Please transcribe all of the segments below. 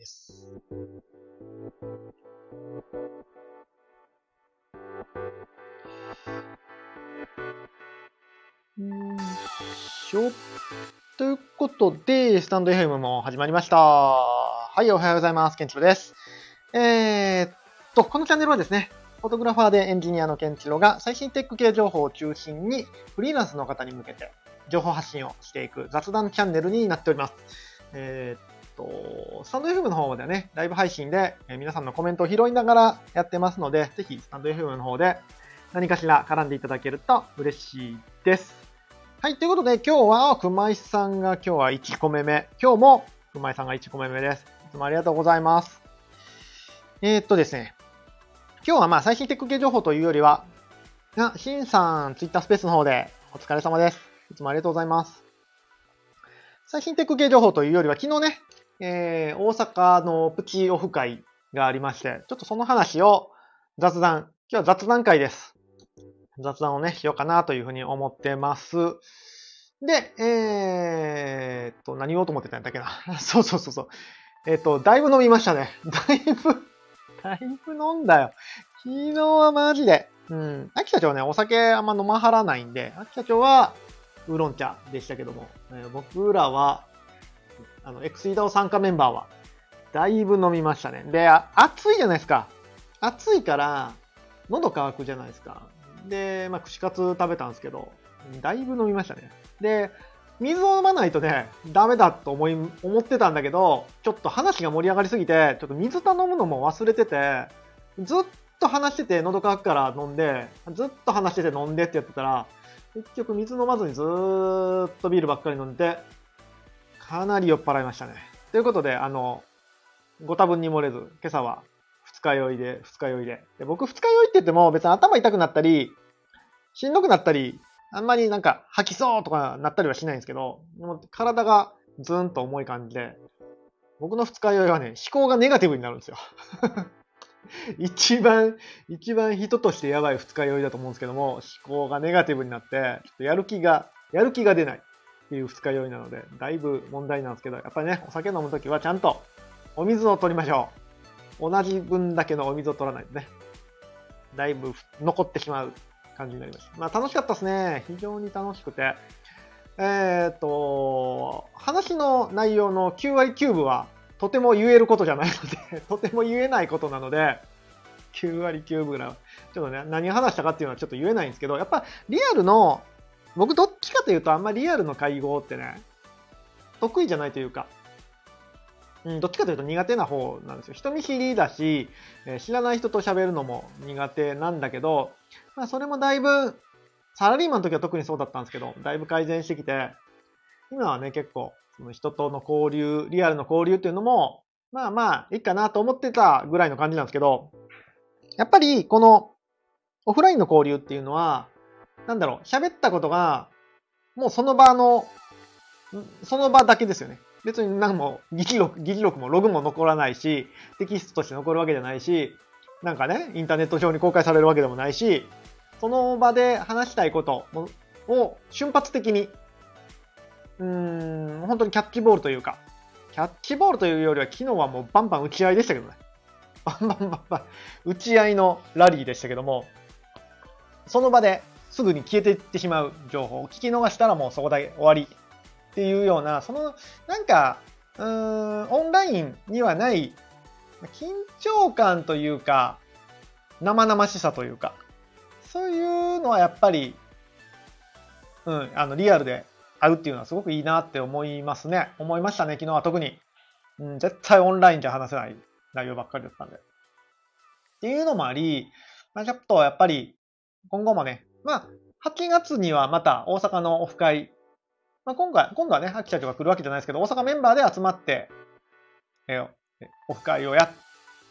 です。しょ。ということで、スタンド FM も始まりました。はい、おはようございます。ケンチロです。えー、っと、このチャンネルはですね、フォトグラファーでエンジニアのケンチロが最新テック系情報を中心にフリーランスの方に向けて情報発信をしていく雑談チャンネルになっております。えー、っと、スタンド FM の方ではね、ライブ配信でえ皆さんのコメントを拾いながらやってますので、ぜひスタンド FM の方で何かしら絡んでいただけると嬉しいです。はい、ということで今日は熊井さんが今日は1個目目。今日も熊井さんが1個目目です。いつもありがとうございます。えー、っとですね。今日はまあ最新テック系情報というよりは、あ、しんさん、ツイッタースペースの方でお疲れ様です。いつもありがとうございます。最新テック系情報というよりは、昨日ね、えー、大阪のプチオフ会がありまして、ちょっとその話を雑談、今日は雑談会です。雑談をね、しようかなというふうに思ってます。で、えー、っと、何言おうと思ってたんだっけな。そうそうそうそう。えー、っと、だいぶ飲みましたね。だいぶ、だいぶ飲んだよ。昨日はマジで。うん。秋社長ね、お酒あんま飲まはらないんで、秋社長はウーロン茶でしたけども、えー、僕らは、あの、エクスイダオ参加メンバーは、だいぶ飲みましたね。で、暑いじゃないですか。暑いから、喉乾くじゃないですか。で、まあ、串カツ食べたんですけど、だいぶ飲みましたね。で、水を飲まないとね、ダメだと思い、思ってたんだけど、ちょっと話が盛り上がりすぎて、ちょっと水頼むのも忘れてて、ずっと話してて喉乾くから飲んで、ずっと話してて飲んでってやってたら、結局水飲まずにずーっとビールばっかり飲んで、かなり酔っ払いましたね。ということで、あの、ご多分に漏れず、今朝は二日酔いで、二日酔いで。で僕二日酔いって言っても別に頭痛くなったり、しんどくなったり、あんまりなんか吐きそうとかなったりはしないんですけど、も体がズーンと重い感じで、僕の二日酔いはね、思考がネガティブになるんですよ。一番、一番人としてやばい二日酔いだと思うんですけども、思考がネガティブになって、ちょっとやる気が、やる気が出ないいう二日酔いなので、だいぶ問題なんですけど、やっぱりね、お酒飲むときはちゃんとお水を取りましょう。同じ分だけのお水を取らないとね、だいぶ残ってしまう感じになりました。まあ楽しかったですね。非常に楽しくて。えっ、と、話の内容の9割9分はとても言えることじゃないので とても言えないことなので、9割9分ぐらい、ちょっとね、何話したかっていうのはちょっと言えないんですけど、やっぱリアルの、僕どっちかというとあんまりリアルの会合ってね、得意じゃないというか、うん、どっちかというと苦手な方なんですよ。人見知りだし、え、知らない人と喋るのも苦手なんだけど、まあ、それもだいぶ、サラリーマンの時は特にそうだったんですけど、だいぶ改善してきて、今はね、結構、その人との交流、リアルの交流っていうのも、まあまあ、いいかなと思ってたぐらいの感じなんですけど、やっぱり、この、オフラインの交流っていうのは、なんだろう、喋ったことが、もうその場の、その場だけですよね。別に何も議事録、議事録もログも残らないし、テキストとして残るわけじゃないし、なんかね、インターネット上に公開されるわけでもないし、その場で話したいことを瞬発的に、うーん、本当にキャッチボールというか、キャッチボールというよりは昨日はもうバンバン打ち合いでしたけどね。バンバンバンバン、打ち合いのラリーでしたけども、その場ですぐに消えていってしまう情報を聞き逃したらもうそこで終わりっていうような、その、なんか、うーん、オンラインにはない、緊張感というか、生々しさというか、そういうのはやっぱり、うん、あの、リアルで会うっていうのはすごくいいなって思いますね。思いましたね、昨日は特に。うん、絶対オンラインじゃ話せない内容ばっかりだったんで。っていうのもあり、まあ、ちょっとやっぱり、今後もね、まあ、8月にはまた大阪のオフ会まあ、今回、今度はね、秋社長が来るわけじゃないですけど、大阪メンバーで集まって、えー、オフ会をや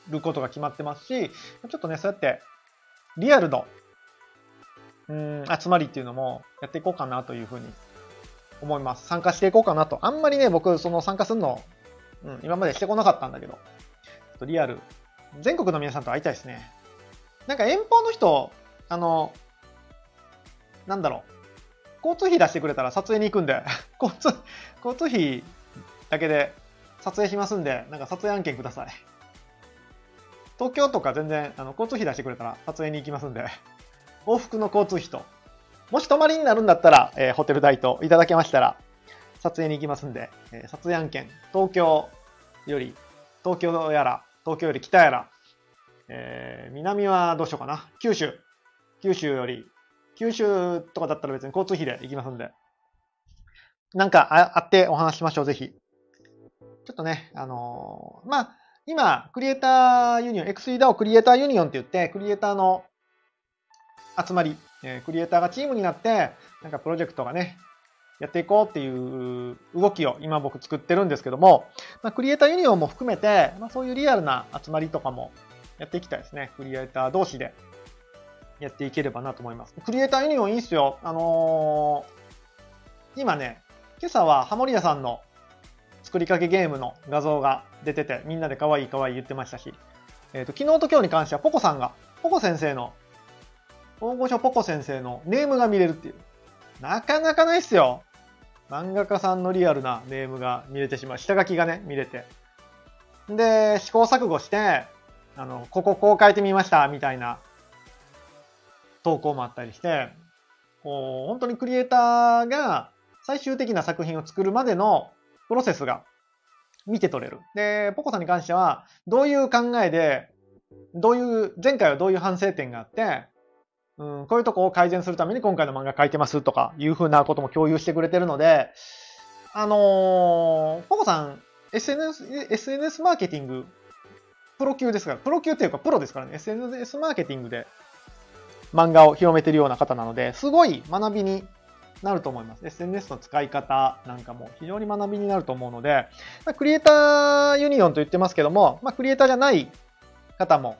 ることが決まってますし、ちょっとね、そうやって、リアルの、うん、集まりっていうのもやっていこうかなというふうに思います。参加していこうかなと。あんまりね、僕、その参加するの、うん、今までしてこなかったんだけど、ちょっとリアル、全国の皆さんと会いたいですね。なんか遠方の人、あの、なんだろう、交通費出してくれたら撮影に行くんで 交通、交通費だけで撮影しますんで、なんか撮影案件ください。東京とか全然あの交通費出してくれたら撮影に行きますんで、往復の交通費と、もし泊まりになるんだったら、えー、ホテル代といただけましたら、撮影に行きますんで、えー、撮影案件、東京より、東京やら、東京より北やら、えー、南はどうしようかな。九州。九州より、九州とかだったら別に交通費で行きますんで。なんかあってお話しましょう、ぜひ。ちょっとね、あのー、まあ、今、クリエイターユニオン、XEDAO クリエイターユニオンって言って、クリエイターの集まり、えー、クリエイターがチームになって、なんかプロジェクトがね、やっていこうっていう動きを今僕作ってるんですけども、まあ、クリエイターユニオンも含めて、まあ、そういうリアルな集まりとかもやっていきたいですね。クリエイター同士でやっていければなと思います。クリエイターユニオンいいっすよ。あのー、今ね、今朝はハモリアさんの作りかけゲームの画像が出てて、みんなで可愛い可愛い言ってましたし、えっ、ー、と、昨日と今日に関してはポコさんが、ポコ先生の、大御所ポコ先生のネームが見れるっていう。なかなかないっすよ。漫画家さんのリアルなネームが見れてしまう。下書きがね、見れて。で、試行錯誤して、あの、こここう書いてみました、みたいな投稿もあったりして、こう、本当にクリエイターが最終的な作品を作るまでのプロセスが見て取れる。で、ポコさんに関しては、どういう考えで、どういう、前回はどういう反省点があって、うん、こういうとこを改善するために今回の漫画書いてますとかいうふうなことも共有してくれてるので、あのー、ポコさん、SNS、SNS マーケティング、プロ級ですから、プロ級っていうかプロですからね、SNS マーケティングで漫画を広めてるような方なので、すごい学びになると思います。SNS の使い方なんかも非常に学びになると思うので、ま、クリエイターユニオンと言ってますけども、まあ、クリエイターじゃない方も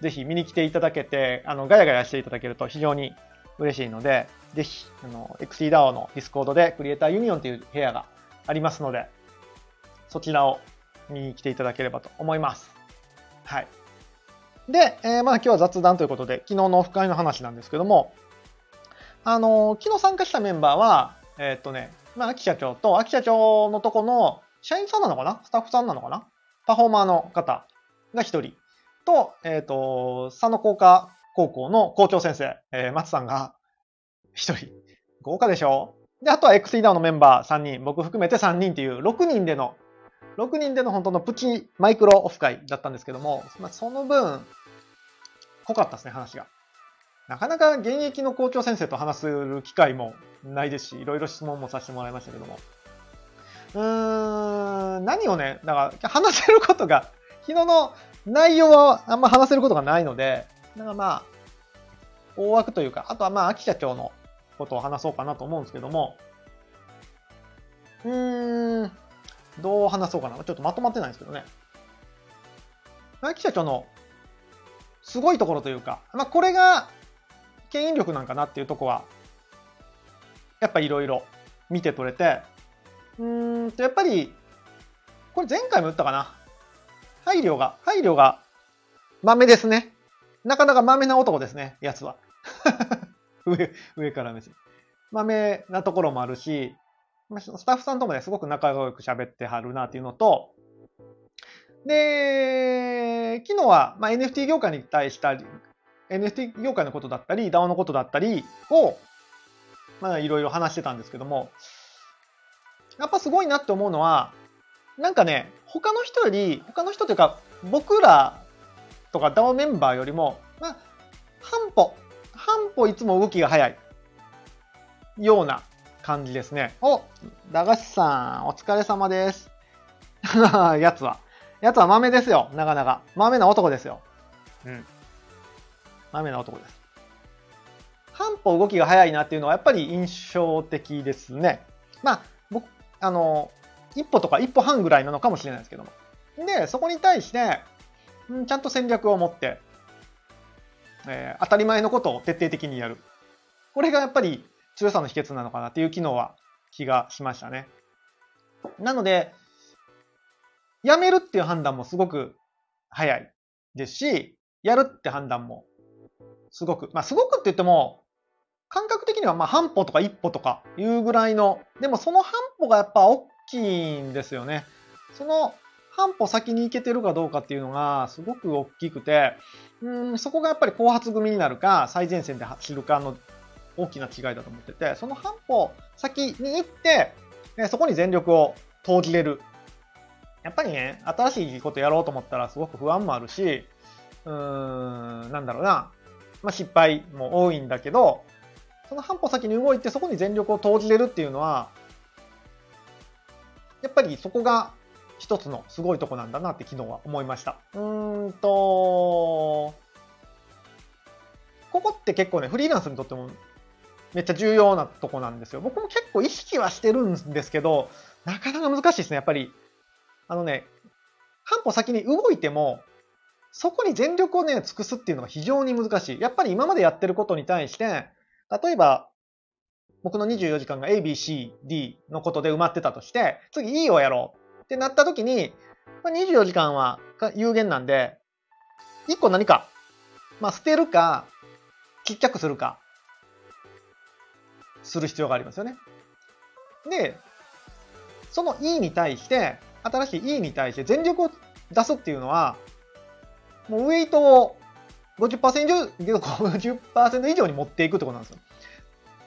ぜひ見に来ていただけて、あの、ガヤガヤしていただけると非常に嬉しいので、ぜひ、あの、XEDAO の Discord でクリエイターユニオンという部屋がありますので、そちらを見に来ていただければと思います。はい。で、えー、まあ今日は雑談ということで、昨日のオフ会の話なんですけども、あのー、昨日参加したメンバーは、えー、っとね、まあ、秋社長と、秋社長のとこの社員さんなのかな？スタッフさんなのかな？パフォーマーの方が一人。と、えっ、と、佐野工科高校の校長先生、えー、松さんが一人。豪華でしょ？で、あとは XEDAO のメンバー3人、僕含めて3人っていう6人での、6人での本当のプチマイクロオフ会だったんですけども、まあ、その分、濃かったですね、話が。なかなか現役の校長先生と話する機会もないですし、いろいろ質問もさせてもらいましたけども。うーん、何をね、だから話せることが、昨日の内容はあんま話せることがないので、だからまあ、大枠というか、あとはまあ、秋社長のことを話そうかなと思うんですけども、うーん、どう話そうかな。ちょっとまとまってないんですけどね。秋社長のすごいところというか、まあ、これが牽引力なんかなっていうとこは、やっぱいろいろ見て取れて、うんと、やっぱり、これ前回も言ったかな。配慮が、配慮が、豆ですね。なかなか豆な男ですね、やつは。上、上から目線。豆なところもあるし、スタッフさんともね、すごく仲良く喋ってはるなっていうのと、で、昨日は、まあ、NFT 業界に対したり、NFT 業界のことだったり、DAO のことだったりを、まあ、いろいろ話してたんですけども、やっぱすごいなって思うのは、なんかね、他の人より、他の人というか、僕らとか DAO メンバーよりも、まあ、半歩、半歩いつも動きが早いような感じですね。お、駄菓子さん、お疲れ様です。やつは。やつは豆ですよ、なかなか。豆な男ですよ。うん。豆な男です。半歩動きが早いなっていうのはやっぱり印象的ですね。まあ、僕、あの、一歩とか一歩半ぐらいなのかもしれないですけども。で、そこに対して、んちゃんと戦略を持って、えー、当たり前のことを徹底的にやる。これがやっぱり強さの秘訣なのかなっていう機能は気がしましたね。なので、やめるっていう判断もすごく早いですし、やるって判断もすごく、まあすごくって言っても、感覚的にはまあ半歩とか一歩とかいうぐらいの、でもその半歩がやっぱ大きいんですよね。その半歩先に行けてるかどうかっていうのがすごく大きくて、うん、そこがやっぱり後発組になるか、最前線で走るかの大きな違いだと思ってて、その半歩先に行って、そこに全力を投じれる。やっぱりね、新しいことやろうと思ったらすごく不安もあるし、うーん、なんだろうな。まあ、失敗も多いんだけど、その半歩先に動いてそこに全力を投じれるっていうのは、やっぱりそこが一つのすごいとこなんだなって昨日は思いました。うーんと、ここって結構ね、フリーランスにとってもめっちゃ重要なとこなんですよ。僕も結構意識はしてるんですけど、なかなか難しいですね、やっぱり。あのね、半歩先に動いても、そこに全力をね、尽くすっていうのが非常に難しい。やっぱり今までやってることに対して、例えば、僕の24時間が A, B, C, D のことで埋まってたとして、次 E をやろうってなった時に、24時間は有限なんで、1個何か、まあ捨てるか、ちっちゃくするか、する必要がありますよね。で、その E に対して、新しい E に対して全力を出すっていうのは、もうウェイトを50%以上50%以上に持っていくってことなんですよ。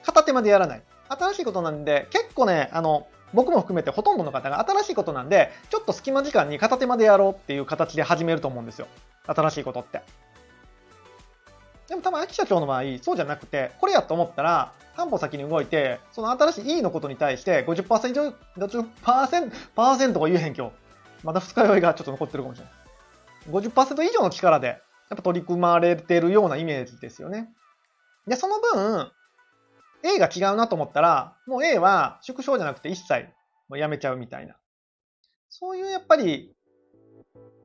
片手までやらない。新しいことなんで、結構ね、あの、僕も含めてほとんどの方が新しいことなんで、ちょっと隙間時間に片手までやろうっていう形で始めると思うんですよ。新しいことって。でも多分、秋社長の場合、そうじゃなくて、これやと思ったら、半歩先に動いて、その新しい E のことに対して50%以上、50%、パーセントが言えへん今日。まだ二日酔いがちょっと残ってるかもしれない。50%以上の力で、やっぱ取り組まれてるようなイメージですよね。で、その分、A が違うなと思ったら、もう A は縮小じゃなくて一切もうやめちゃうみたいな。そういうやっぱり、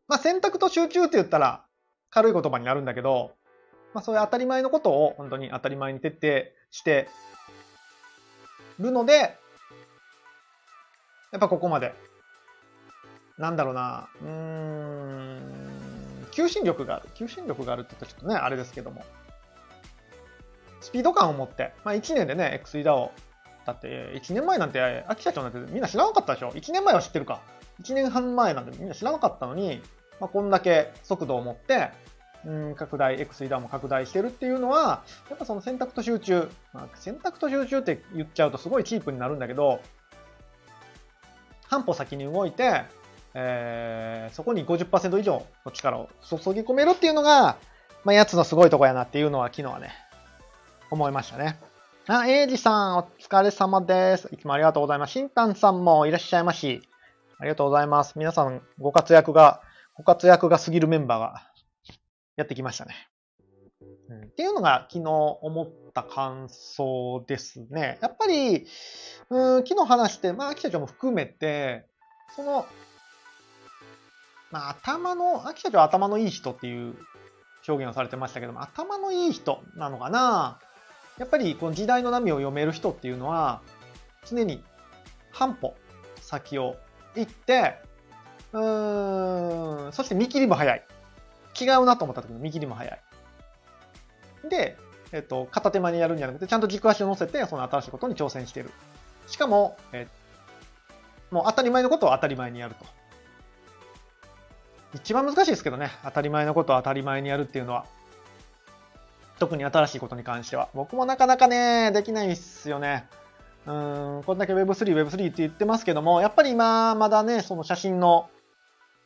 まあ選択と集中って言ったら軽い言葉になるんだけど、まあそういう当たり前のことを本当に当たり前に徹底してるので、やっぱここまで、なんだろうな、うーん、求心力がある。求心力があるって言ったらちょっとね、あれですけども。スピード感を持って、まあ1年でね、XE ダを、だって1年前なんて、秋社長なんてみんな知らなかったでしょ ?1 年前は知ってるか。1年半前なんてみんな知らなかったのに、まあ、こんだけ速度を持って、うん、拡大、X ダも拡大してるっていうのは、やっぱその選択と集中。まあ、選択と集中って言っちゃうとすごいチープになるんだけど、半歩先に動いて、えー、そこに50%以上の力を注ぎ込めるっていうのが、まあ、やつのすごいとこやなっていうのは昨日はね、思いましたね。あ、エイジさん、お疲れ様です。いつもありがとうございます。シンタンさんもいらっしゃいますし。ありがとうございます。皆さん、ご活躍が、ご活躍が過ぎるメンバーがやってきましたね。うん、っていうのが昨日思った感想ですね。やっぱり、うん、昨日話して、まあ、秋社長も含めて、その、まあ、頭の、秋社長は頭のいい人っていう表現をされてましたけども、頭のいい人なのかなやっぱりこの時代の波を読める人っていうのは、常に半歩先を行って、うーん、そして見切りも早い。違うなと思った時の見切りも早い。で、えっと、片手間にやるんじゃなくて、ちゃんと軸足を乗せて、その新しいことに挑戦してる。しかも、えもう当たり前のことを当たり前にやると。一番難しいですけどね。当たり前のことを当たり前にやるっていうのは。特に新しいことに関しては。僕もなかなかね、できないっすよね。うん、こんだけ Web3、Web3 って言ってますけども、やっぱり今、まだね、その写真の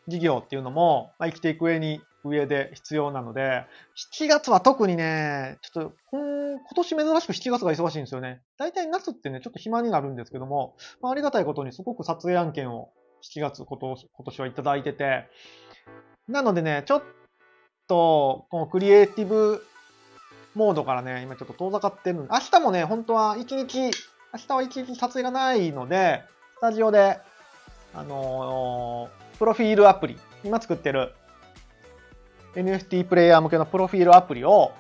事業っていうのも、まあ、生きていく上に上で必要なので、7月は特にね、ちょっと、今年珍しく7月が忙しいんですよね。大体夏ってね、ちょっと暇になるんですけども、まあ、ありがたいことにすごく撮影案件を7月今年今年はいただいてて、なのでね、ちょっと、このクリエイティブモードからね、今ちょっと遠ざかってる明日もね、本当は1日、明日は1日撮影がないので、スタジオで、あのー、プロフィールアプリ、今作ってる NFT プレイヤー向けのプロフィールアプリを、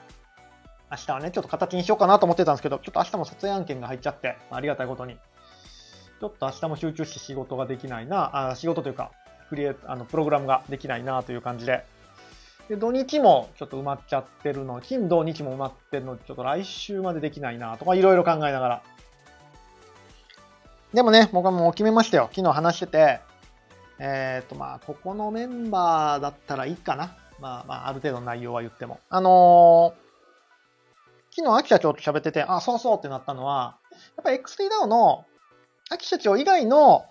明日はね、ちょっと形にしようかなと思ってたんですけど、ちょっと明日も撮影案件が入っちゃって、ありがたいことに。ちょっと明日も集中して仕事ができないな、あ仕事というか、クリエあのプログラムができないなという感じで。で、土日もちょっと埋まっちゃってるの、金土日も埋まってるの、ちょっと来週までできないなとかいろいろ考えながら。でもね、僕はもう決めましたよ。昨日話してて、えっ、と、まあ、ここのメンバーだったらいいかな。まあまあ、ある程度の内容は言っても。あのー、昨日、秋社長と喋ってて、あ、そうそうってなったのは、やっぱ X3DAO の秋社長以外の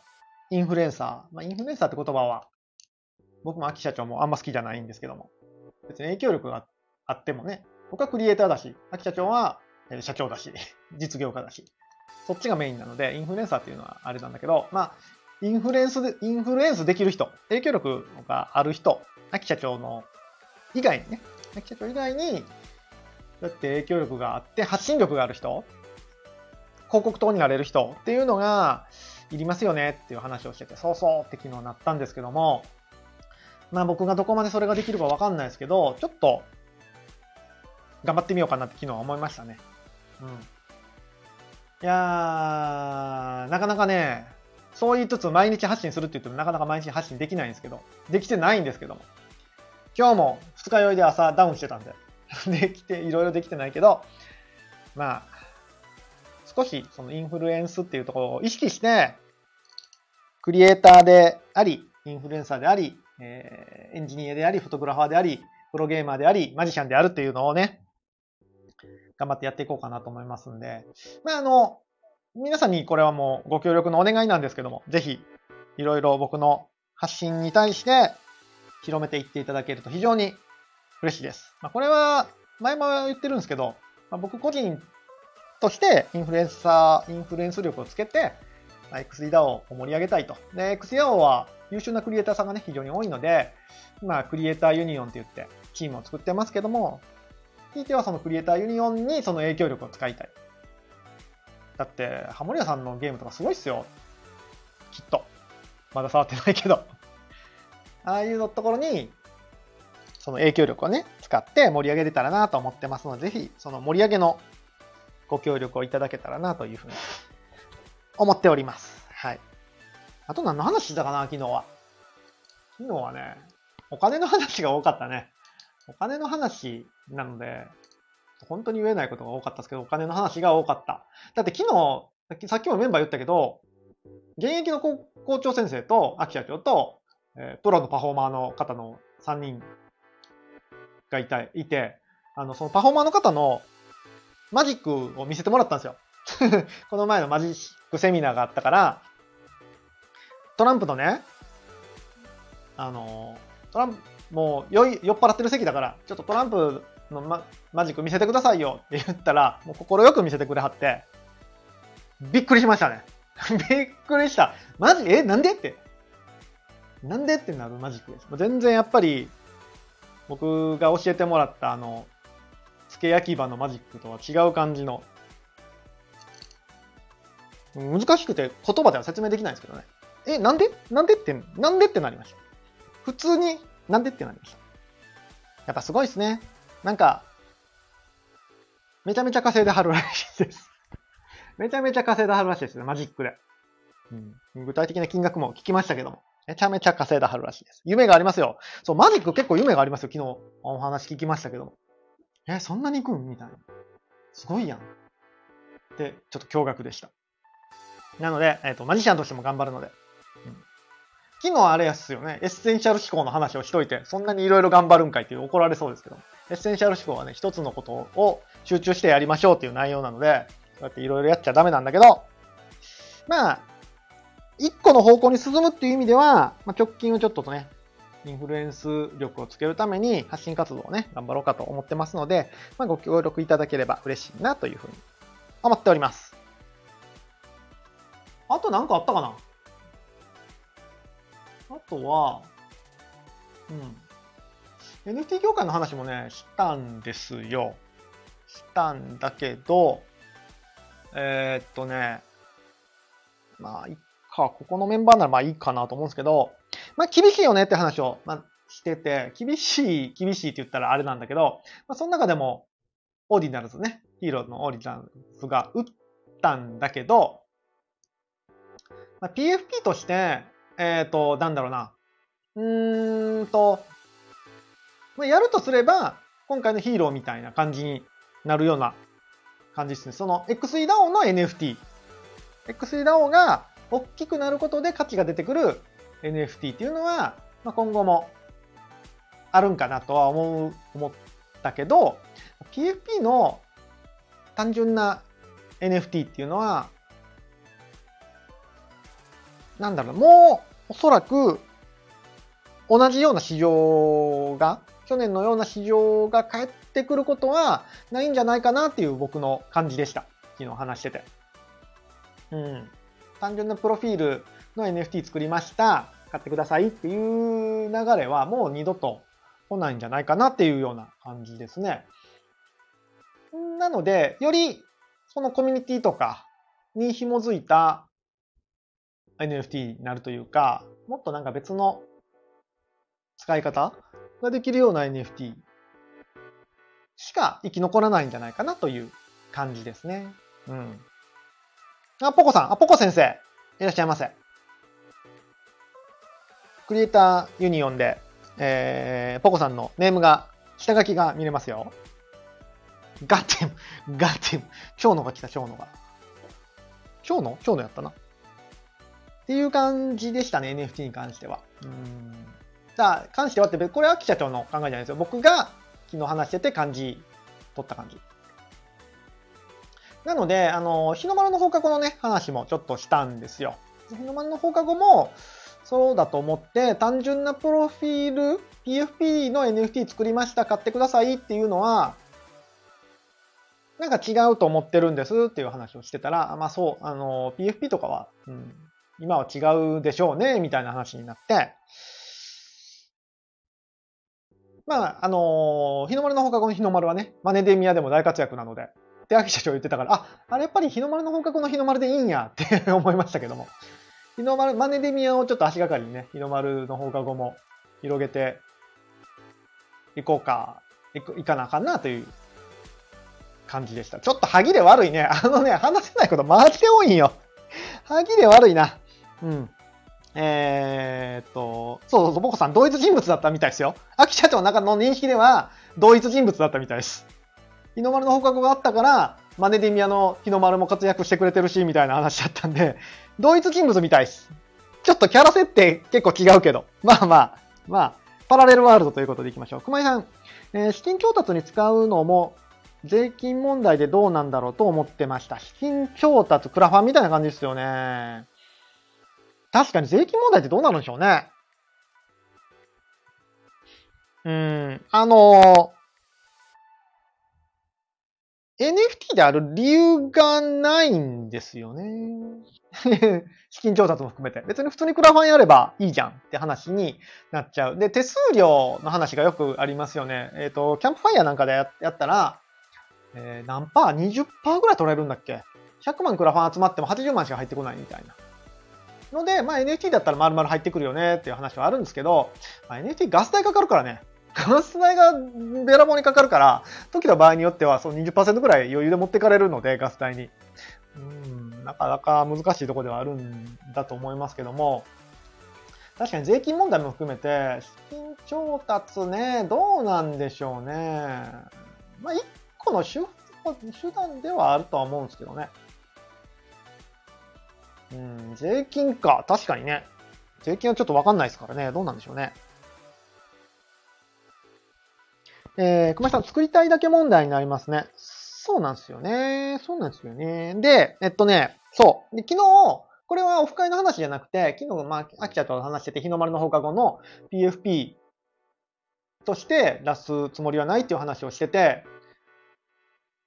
インフルエンサー。まあ、インフルエンサーって言葉は、僕も秋社長もあんま好きじゃないんですけども。別に影響力があってもね、僕はクリエイターだし、秋社長は社長だし、実業家だし、そっちがメインなので、インフルエンサーっていうのはあれなんだけど、まあ、インフルエンスで、インフルエンスできる人、影響力がある人、秋社長の以外にね、秋社長以外に、だって影響力があって発信力がある人、広告塔になれる人っていうのがいりますよねっていう話をしてて、そうそうって昨日なったんですけども、まあ僕がどこまでそれができるかわかんないですけど、ちょっと頑張ってみようかなって昨日は思いましたね。うん。いやー、なかなかね、そう言いつつ毎日発信するって言ってもなかなか毎日発信できないんですけど、できてないんですけども。今日も二日酔いで朝ダウンしてたん で、できて、いろいろできてないけど、まあ、少しそのインフルエンスっていうところを意識して、クリエイターであり、インフルエンサーであり、えー、エンジニアであり、フォトグラファーであり、プロゲーマーであり、マジシャンであるっていうのをね、頑張ってやっていこうかなと思いますんで、まあ、あの、皆さんにこれはもうご協力のお願いなんですけども、ぜひ、いろいろ僕の発信に対して広めていっていただけると非常に嬉しいです。まあ、これは、前も言ってるんですけど、まあ、僕個人としてインフルエンサー、インフルエンス力をつけて、まあ、XDAO を盛り上げたいと。で、XDAO は優秀なクリエイターさんがね、非常に多いので、今、クリエイターユニオンって言って、チームを作ってますけども、ひいてはそのクリエイターユニオンにその影響力を使いたい。だって、ハモリアさんのゲームとかすごいっすよ。きっと。まだ触ってないけど。ああいうところに、その影響力をね、使って盛り上げれたらなと思ってますので、ぜひ、その盛り上げのご協力をいただけたらなというふうに思っております。はい。あと何の話したかな、昨日は。昨日はね、お金の話が多かったね。お金の話なので、本当に言えないことが多かったですけど、お金の話が多かった。だって昨日、さっきもメンバー言ったけど、現役の校長先生と、秋社長と、え、プロのパフォーマーの方の3人がいたいて、あの、そのパフォーマーの方のマジックを見せてもらったんですよ。この前のマジックセミナーがあったから、トランプのね、あの、トランプ、もう酔い酔っ払ってる席だから、ちょっとトランプのママジック見せてくださいよって言ったら、もう心よく見せてくれはって、びっくりしましたね。びっくりした。マジ？え、なんで？って。なんで？ってなるマジックです。全然やっぱり、僕が教えてもらったあの、付け焼き場のマジックとは違う感じの、難しくて言葉では説明できないんですけどね。え、なんで？なんでって、なんでってなりました。普通に、なんでってなりました。やっぱすごいですね。なんか、めちゃめちゃ稼いではるらしいです。めちゃめちゃ稼いではるらしいですね、マジックで。うん、具体的な金額も聞きましたけども。めちゃめちゃ稼いではるらしいです。夢がありますよ。そう、マジック結構夢がありますよ。昨日お話聞きましたけども。え、そんなに行くん？みたいな。すごいやん。で、ちょっと驚愕でした。なので、えっ、ー、と、マジシャンとしても頑張るので。うん、昨日あれやっすよね。エッセンシャル思考の話をしといて、そんなにいろいろ頑張るんかいって怒られそうですけど。エッセンシャル思考はね、一つのことを集中してやりましょうっていう内容なので、そうやっていろいろやっちゃダメなんだけど、まあ、一個の方向に進むっていう意味では、まあ、直近をちょっととね、インフルエンス力をつけるために発信活動をね、頑張ろうかと思ってますので、まあ、ご協力いただければ嬉しいなというふうに思っております。あと何かあったかな？あとは、うん。NFT 業界の話もね、したんですよ。したんだけど、えー、っとね、まあ、か、ここのメンバーならまあいいかなと思うんですけど、まあ厳しいよねって話を、まあ、してて、厳しい、厳しいって言ったらあれなんだけど、まあ、その中でも、オーディナルズね、ヒーローのオーディナルズが打ったんだけど、まあ、PFP として、えっ、ー、と、なんだろうな、うーんと、まあ、やるとすれば、今回のヒーローみたいな感じになるような感じですね。その XEDAO の NFT。XEDAO が大きくなることで価値が出てくる NFT っていうのは、まあ、今後もあるんかなとは思う、思ったけど、PFP の単純な NFT っていうのは、なんだろう、もうおそらく同じような市場が、去年のような市場が返ってくることはないんじゃないかなっていう僕の感じでした。昨日話してて。うん。単純なプロフィールの NFT 作りました。買ってくださいっていう流れはもう二度と来ないんじゃないかなっていうような感じですね。なので、よりそのコミュニティとかに紐づいた NFT になるというか、もっとなんか別の使い方ができるような NFT しか生き残らないんじゃないかなという感じですね。うん。あ、ポコさん、あ、ポコ先生、いらっしゃいませ。クリエイターユニオンで、えー、ポコさんのネームが、下書きが見れますよ。ガテム、ガテム。蝶野が来た、蝶野が。蝶野？蝶野やったな。っていう感じでしたね、NFT に関しては。うん。だ関してはって、これは記者長の考えじゃないですよ。僕が昨日話してて感じ、取った感じ。なので、あの、日の丸の放課後のね、話もちょっとしたんですよ。日の丸の放課後も、そうだと思って、単純なプロフィール、PFP の NFT 作りました、買ってくださいっていうのは、なんか違うと思ってるんですっていう話をしてたら、まあそう、あの、PFP とかは、うん、今は違うでしょうね、みたいな話になって、まあ、あの日の丸の放課後の日の丸はね、マネデミアでも大活躍なので、手秋社長言ってたから、あ、あれやっぱり日の丸の放課後の日の丸でいいんやって 思いましたけども。日の丸、マネデミアをちょっと足がかりにね、日の丸の放課後も広げていこうか、いかなあかんなという感じでした。ちょっと歯切れ悪いね。あのね、話せないことマジで多いんよ。歯切れ悪いな。うん。えー、っと、そうそうそう、ボコさん、同一人物だったみたいですよ。秋社長の中の認識では、同一人物だったみたいです。日の丸の放課後があったから、マネディミアの日の丸も活躍してくれてるし、みたいな話だったんで、同一人物みたいです。ちょっとキャラ設定結構違うけど。まあまあ、まあ、パラレルワールドということでいきましょう。熊井さん、えー、資金調達に使うのも、税金問題でどうなんだろうと思ってました。資金調達、クラファンみたいな感じですよね。確かに税金問題ってどうなるんでしょうね。うん、あの NFT である理由がないんですよね。資金調達も含めて。別に普通にクラファンやればいいじゃんって話になっちゃう。で、手数料の話がよくありますよね。えっ、ー、と、キャンプファイヤーなんかでやったら、えー、何パー ?20% ぐらい取れるんだっけ ?100 万クラファン集まっても80万しか入ってこないみたいな。ので、まあ NFT だったら丸々入ってくるよねっていう話はあるんですけど、まあ、NFT ガス代かかるからね。ガス代がべらぼうにかかるから、時の場合によってはその20%ぐらい余裕で持ってかれるので、ガス代に。うん、なかなか難しいとこではあるんだと思いますけども、確かに税金問題も含めて、資金調達ね、どうなんでしょうね。まあ、一個の手段ではあるとは思うんですけどね。うん、税金か。確かにね。税金はちょっとわかんないですからね。どうなんでしょうね。えー、熊井さん、作りたいだけ問題になりますね。そうなんですよね。そうなんですよね。で、えっとね、そう。で昨日、これはオフ会の話じゃなくて、昨日、まあ、秋ちゃんと話してて、日の丸の放課後の PFP として出すつもりはないっていう話をしてて、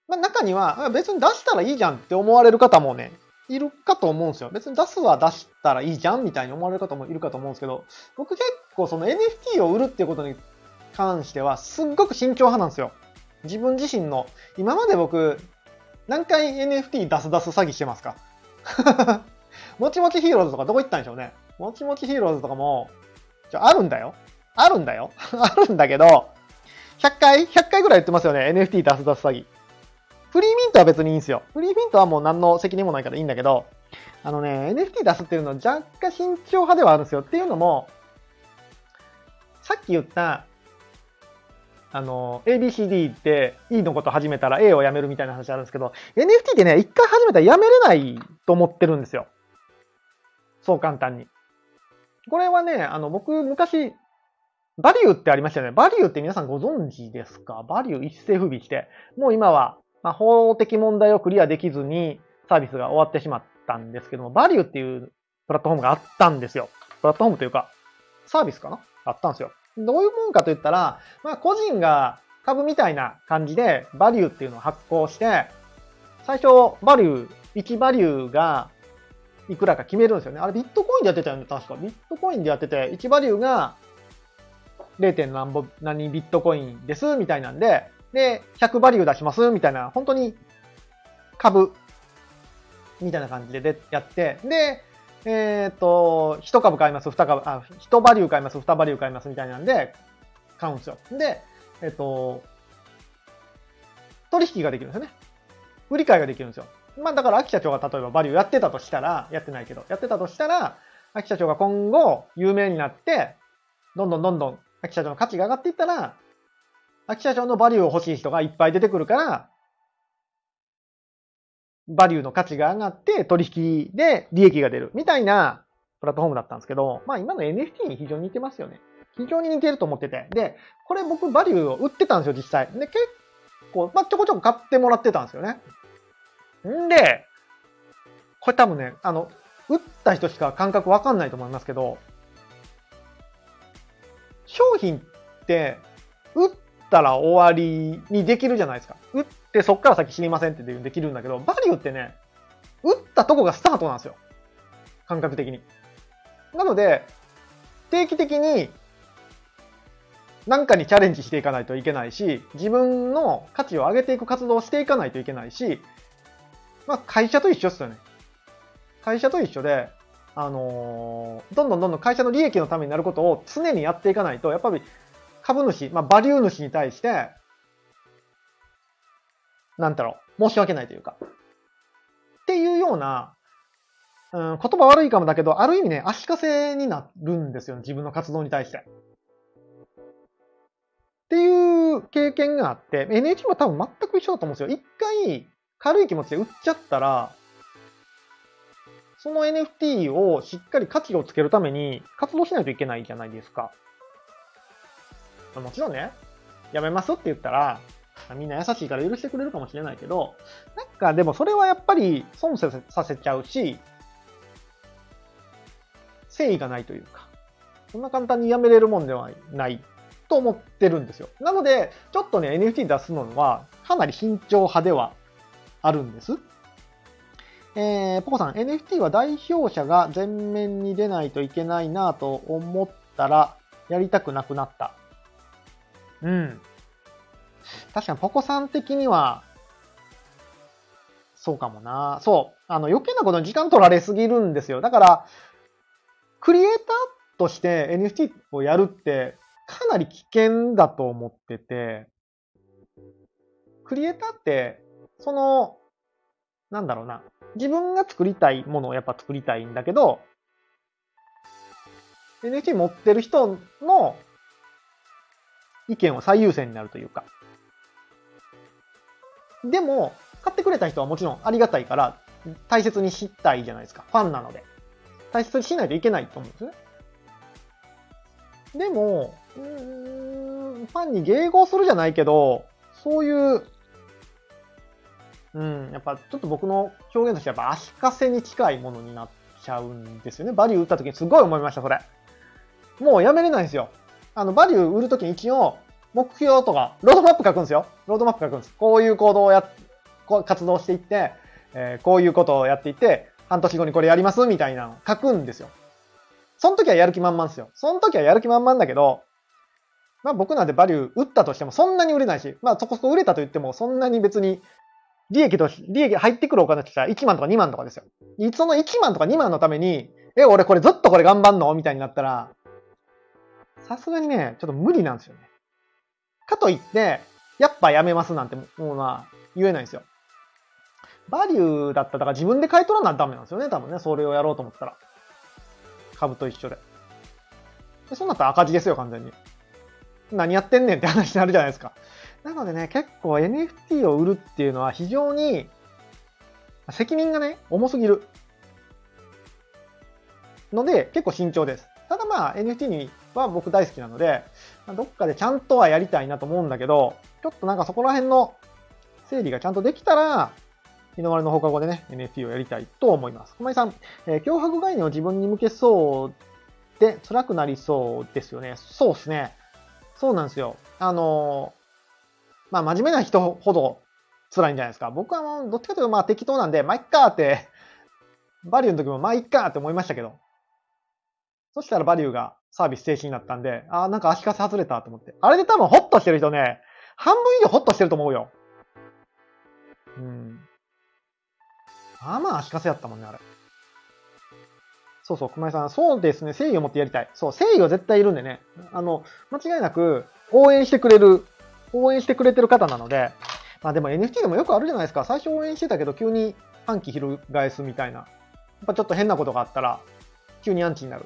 まあ、中には、別に出したらいいじゃんって思われる方もね、いるかと思うんですよ。別に出すは出したらいいじゃんみたいに思われる方もいるかと思うんですけど、僕結構その NFT を売るっていうことに関してはすっごく慎重派なんですよ。自分自身の、今まで僕、何回 NFT 出す出す詐欺してますか？もちもちヒーローズとかどこ行ったんでしょうね。もちもちヒーローズとかも、ちょあるんだよ。あるんだよ。あるんだけど、100回 ?100 回ぐらい言ってますよね。NFT 出す出す詐欺。フリーミントは別にいいんですよ。フリーミントはもう何の責任もないからいいんだけど、あのね、NFT 出すっていうのは若干慎重派ではあるんですよ。っていうのも、さっき言った、あの、ABCD って E のこと始めたら A をやめるみたいな話あるんですけど、NFT ってね、一回始めたらやめれないと思ってるんですよ。そう簡単に。これはね、あの、僕、昔、バリューってありましたよね。バリューって皆さんご存知ですか？バリュー一世不備して、もう今は、まあ、法的問題をクリアできずにサービスが終わってしまったんですけども、バリューっていうプラットフォームがあったんですよ。プラットフォームというか、サービスかな？あったんですよ。どういうもんかと言ったら、まあ個人が株みたいな感じでバリューっていうのを発行して、最初バリュー、1バリューがいくらか決めるんですよね。あれビットコインでやってたよね、確か。ビットコインでやってて、1バリューが 0. 何ぼ何ビットコインです、みたいなんで、で、100バリュー出します、みたいな、本当に株、みたいな感じででやって、で、えっ、ー、と、1株買います、2株、あ、1バリュー買います、2バリュー買いますみたいなんで、買うんですよ。で、えっ、ー、と、取引ができるんですよね。売り買いができるんですよ。まあだから秋社長が例えばバリューやってたとしたら、やってないけど、やってたとしたら、秋社長が今後有名になって、どんどんどんどん秋社長の価値が上がっていったら、秋社長のバリューを欲しい人がいっぱい出てくるから、バリューの価値が上がって取引で利益が出るみたいなプラットフォームだったんですけど、まあ今の NFT に非常に似てますよね。非常に似てると思ってて。で、これ僕バリューを売ってたんですよ、実際。で、結構、まあちょこちょこ買ってもらってたんですよね。んで、これ多分ね、あの、打った人しか感覚わかんないと思いますけど、商品って打ったら終わりにできるじゃないですか。打ってそっから先知りませんってできるんだけど、バリューってね、打ったとこがスタートなんですよ。感覚的に。なので、定期的に何かにチャレンジしていかないといけないし、自分の価値を上げていく活動をしていかないといけないし、まあ会社と一緒ですよね。会社と一緒で、あのー、どんどんどんどん会社の利益のためになることを常にやっていかないと、やっぱり株主、まあバリュー主に対して、なんだろう、申し訳ないというか。っていうような、うん、言葉悪いかもだけど、ある意味ね、足かせになるんですよ、自分の活動に対して。っていう経験があって、NHK は多分全く一緒だと思うんですよ。一回軽い気持ちで売っちゃったら、その NFT をしっかり価値をつけるために活動しないといけないじゃないですか。もちろんね、やめますって言ったら、みんな優しいから許してくれるかもしれないけど、なんかでもそれはやっぱり損させちゃうし、誠意がないというか、そんな簡単にやめれるもんではないと思ってるんですよ。なので、ちょっとね、NFT 出すのはかなり慎重派ではあるんです。えー、ポコさん、NFT は代表者が前面に出ないといけないなと思ったら、やりたくなくなった。うん。確かにポコさん的には、そうかもな。そう。あの、余計なことに時間取られすぎるんですよ。だから、クリエイターとして NFT をやるってかなり危険だと思ってて、クリエイターって、その、なんだろうな。自分が作りたいものをやっぱ作りたいんだけど、NFT 持ってる人の意見を最優先になるというか。でも、買ってくれた人はもちろんありがたいから、大切にしたいじゃないですか。ファンなので。大切にしないといけないと思うんですね。でも、うん、ファンに迎合するじゃないけど、そういう、うん、やっぱちょっと僕の表現としてはやっぱ足かせに近いものになっちゃうんですよね。バリュー打った時にすごい思いました、それ。もうやめれないんですよ。あの、バリュー売るときに一応、目標とか、ロードマップ書くんですよ。ロードマップ書くんです。こういう行動をや、こう活動していって、えー、こういうことをやっていって、半年後にこれやりますみたいなの書くんですよ。その時はやる気満々ですよ。その時はやる気満々だけど、まあ僕なんてバリュー打ったとしてもそんなに売れないし、まあそこそこ売れたと言ってもそんなに別に利益と、利益入ってくるお金って言ったら1万とか2万とかですよ。その1万とか2万のために、え、俺これずっとこれ頑張んの？みたいになったら、さすがにね、ちょっと無理なんですよね。かといって、やっぱやめますなんてもうまあ言えないんですよ。バリューだったら自分で買い取らなダメなんですよね、多分ね。それをやろうと思ったら。株と一緒で。でそうなったら赤字ですよ、完全に。何やってんねんって話になるじゃないですか。なのでね、結構 NFT を売るっていうのは非常に責任がね、重すぎる。ので、結構慎重です。ただまあ NFT には僕大好きなので、どっかでちゃんとはやりたいなと思うんだけど、ちょっとなんかそこら辺の整理がちゃんとできたら、日の丸の放課後でね、NFT をやりたいと思います。小前さん、えー、脅迫概念を自分に向けそうで辛くなりそうですよね。そうですね。そうなんですよ。あのー、まあ真面目な人ほど辛いんじゃないですか。僕はもうどっちかというとまあ適当なんで、まあいっかって、バリューの時もまあいっかって思いましたけど。そしたらバリューがサービス停止になったんで、ああ、なんか足かせ外れたと思って。あれで多分ホッとしてる人ね、半分以上ホッとしてると思うよ。うん。まあまあ足かせやったもんね、あれ。そうそう、熊井さん。そうですね。誠意を持ってやりたい。そう、誠意は絶対いるんでね。あの、間違いなく応援してくれる、応援してくれてる方なので、まあでも NFT でもよくあるじゃないですか。最初応援してたけど急に反旗翻すみたいな。やっぱちょっと変なことがあったら、急にアンチになる。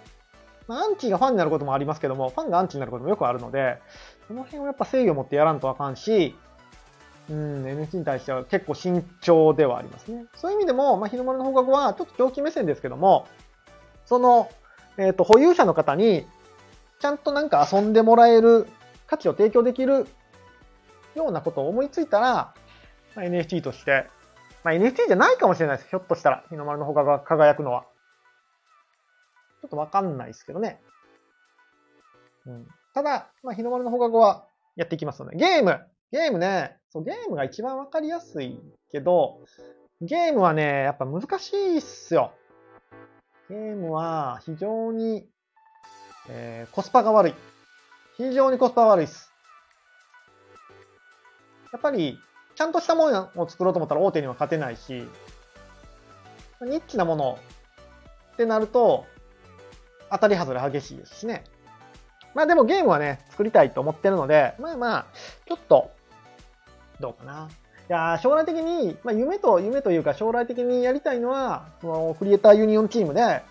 まあ、アンチがファンになることもありますけども、ファンがアンチになることもよくあるので、その辺をやっぱ誠意を持ってやらんとあかんし、うん、NFT に対しては結構慎重ではありますね。そういう意味でも、まあ、日の丸の放課後はちょっと長期目線ですけども、その、えっ、ー、と、保有者の方に、ちゃんとなんか遊んでもらえる、価値を提供できるようなことを思いついたら、まあ、NFT として、まあ、NFT じゃないかもしれないです。ひょっとしたら、日の丸の他が輝くのは。ちょっとわかんないですけどね。うん、ただ、まあ、日の丸の放課後はやっていきますので。ゲームゲームね、そう、ゲームが一番わかりやすいけど、ゲームはね、やっぱ難しいっすよ。ゲームは非常に、えー、コスパが悪い。非常にコスパ悪いっす。やっぱり、ちゃんとしたものを作ろうと思ったら大手には勝てないし、ニッチなものってなると、当たり外れ激しいですしね。まあでもゲームはね、作りたいと思ってるので、まあまあ、ちょっと、どうかな。いや将来的に、まあ夢と、夢というか将来的にやりたいのは、そのクリエイターユニオンチームで、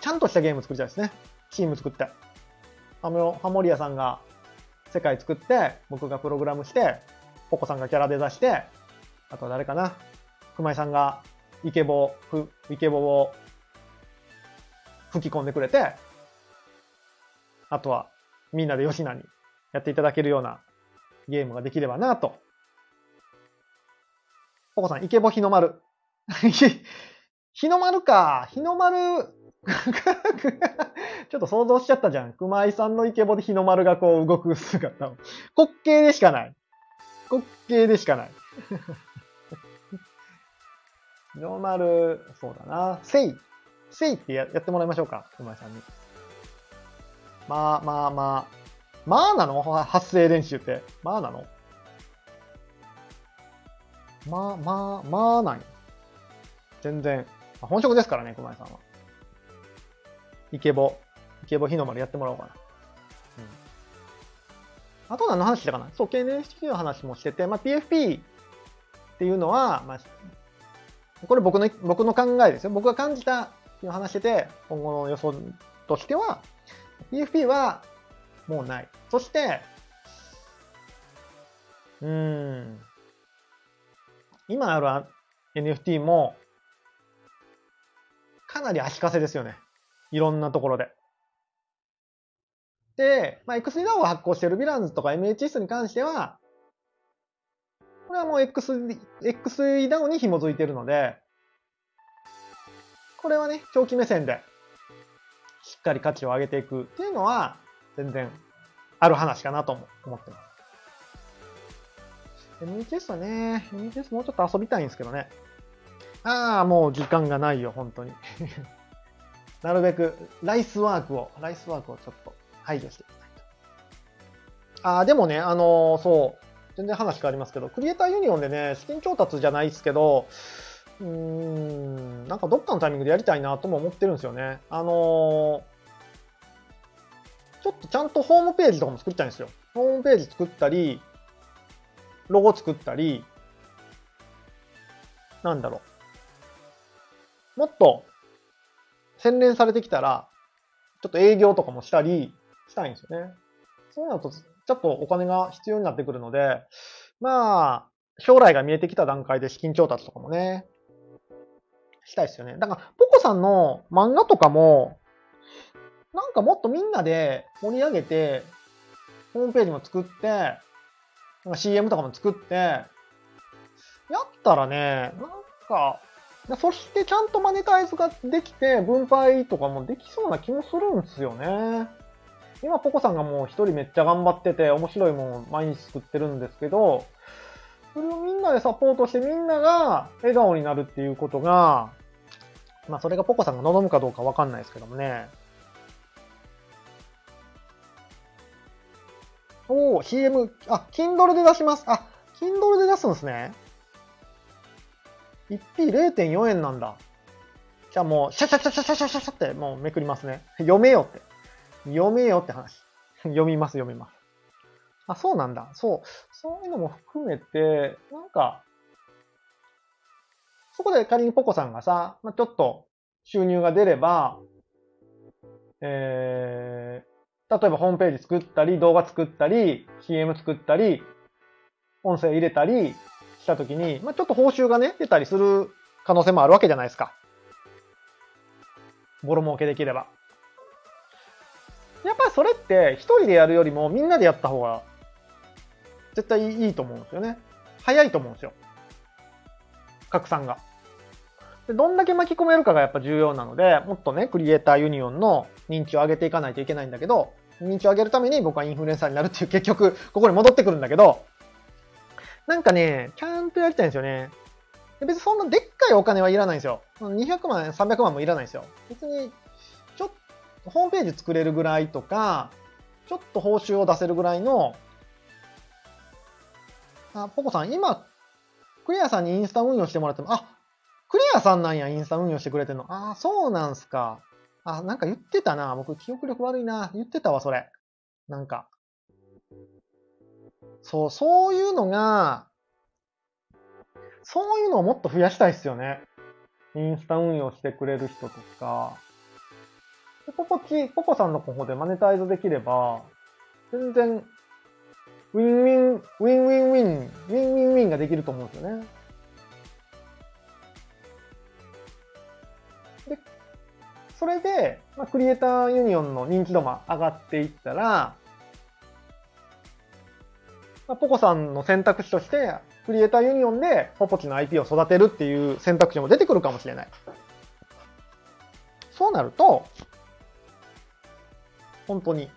ちゃんとしたゲーム作りたいですね。チーム作って。ハモハモリアさんが世界作って、僕がプログラムして、ポコさんがキャラデザして、あとは誰かな。熊井さんがイケボ、イケボを吹き込んでくれて、あとはみんなで吉野にやっていただけるようなゲームができればなと。ポコさん、イケボ日の丸。日の丸か。日の丸 ちょっと想像しちゃったじゃん。熊井さんのイケボで日の丸がこう動く姿を。滑稽でしかない。滑稽でしかない。日の丸、そうだな。せい。せいってやってもらいましょうか。熊井さんに。まあまあまあ。まあなの？発声練習って。まあなの？まあまあ、まあない。全然。本職ですからね、熊井さんは。イケボ。イケボ日の丸やってもらおうかな。うん。あと何の話したかな？そう、KNHT の話もしてて、まあ PFP っていうのは、まあ、これ僕の、僕の考えですよ。僕が感じたいう話してて、今後の予想としては、PFP はもうない。そして、うん、今ある NFT も、かなり足かせですよね。いろんなところで。で、まあ、XDAO を発行しているヴィランズとか MHS に関しては、これはもう X、XDAO に紐づいているので、これはね、長期目線でしっかり価値を上げていくっていうのは、全然ある話かなと思ってます。MHS はね、MHS もうちょっと遊びたいんですけどね。ああ、もう時間がないよ、本当に。なるべく、ライスワークを、ライスワークをちょっと排除していきたいと。ああ、でもね、あのー、そう、全然話変わりますけど、クリエイターユニオンでね、資金調達じゃないですけど、うーん、なんかどっかのタイミングでやりたいなとも思ってるんですよね。あのーちょっとちゃんとホームページとかも作りたいんですよ。ホームページ作ったり、ロゴ作ったり、なんだろう。もっと洗練されてきたら、ちょっと営業とかもしたりしたいんですよね。そうなると、ちょっとお金が必要になってくるので、まあ、将来が見えてきた段階で資金調達とかもね、したいですよね。だから、ポコさんの漫画とかも、なんかもっとみんなで盛り上げて、ホームページも作って、なんか CM とかも作って、やったらね、なんか、そしてちゃんとマネタイズができて、分配とかもできそうな気もするんですよね。今、ポコさんがもう一人めっちゃ頑張ってて、面白いもん毎日作ってるんですけど、それをみんなでサポートしてみんなが笑顔になるっていうことが、まあそれがポコさんが望むかどうかわかんないですけどもね。おー、CM、あ、Kindle で出します。あ、Kindle で出すんですね。1P0.4 円なんだ。じゃあもう、シャシャシャシャシャシャシャシャってもうめくりますね。読めよって。読めよって話。読みます、読みます。あ、そうなんだ。そう。そういうのも含めて、なんか、そこで仮にポコさんがさ、まあ、ちょっと収入が出れば、えー、例えばホームページ作ったり、動画作ったり、CM 作ったり、音声入れたりしたときに、まあ、ちょっと報酬がね、出たりする可能性もあるわけじゃないですか。ボロ儲けできれば。やっぱりそれって一人でやるよりもみんなでやった方が絶対いいと思うんですよね。早いと思うんですよ。拡散が。でどんだけ巻き込めるかがやっぱ重要なので、もっとね、クリエイターユニオンの認知を上げていかないといけないんだけど、認知を上げるために僕はインフルエンサーになるっていう結局、ここに戻ってくるんだけど、なんかね、ちゃんとやりたいんですよね。で別にそんなでっかいお金はいらないんですよ。200万、300万もいらないんですよ。別に、ちょっと、ホームページ作れるぐらいとか、ちょっと報酬を出せるぐらいの、あ、ポコさん、今、クリアさんにインスタ運用してもらっても、あ、クリアさんなんや、インスタ運用してくれてんの。ああ、そうなんすか。あ、なんか言ってたな。僕、記憶力悪いな。言ってたわ、それ。なんか。そう、そういうのが、そういうのをもっと増やしたいっすよね。インスタ運用してくれる人とか。ポポチ、ポコさんの方でマネタイズできれば、全然、ウィンウィン、ウィンウィンウィン、ウィンウィンウィンができると思うんですよね。で、それで、まあ、クリエイターユニオンの人気度も上がっていったら、まあ、ポコさんの選択肢として、クリエイターユニオンでポポチの IP を育てるっていう選択肢も出てくるかもしれない。そうなると、本当に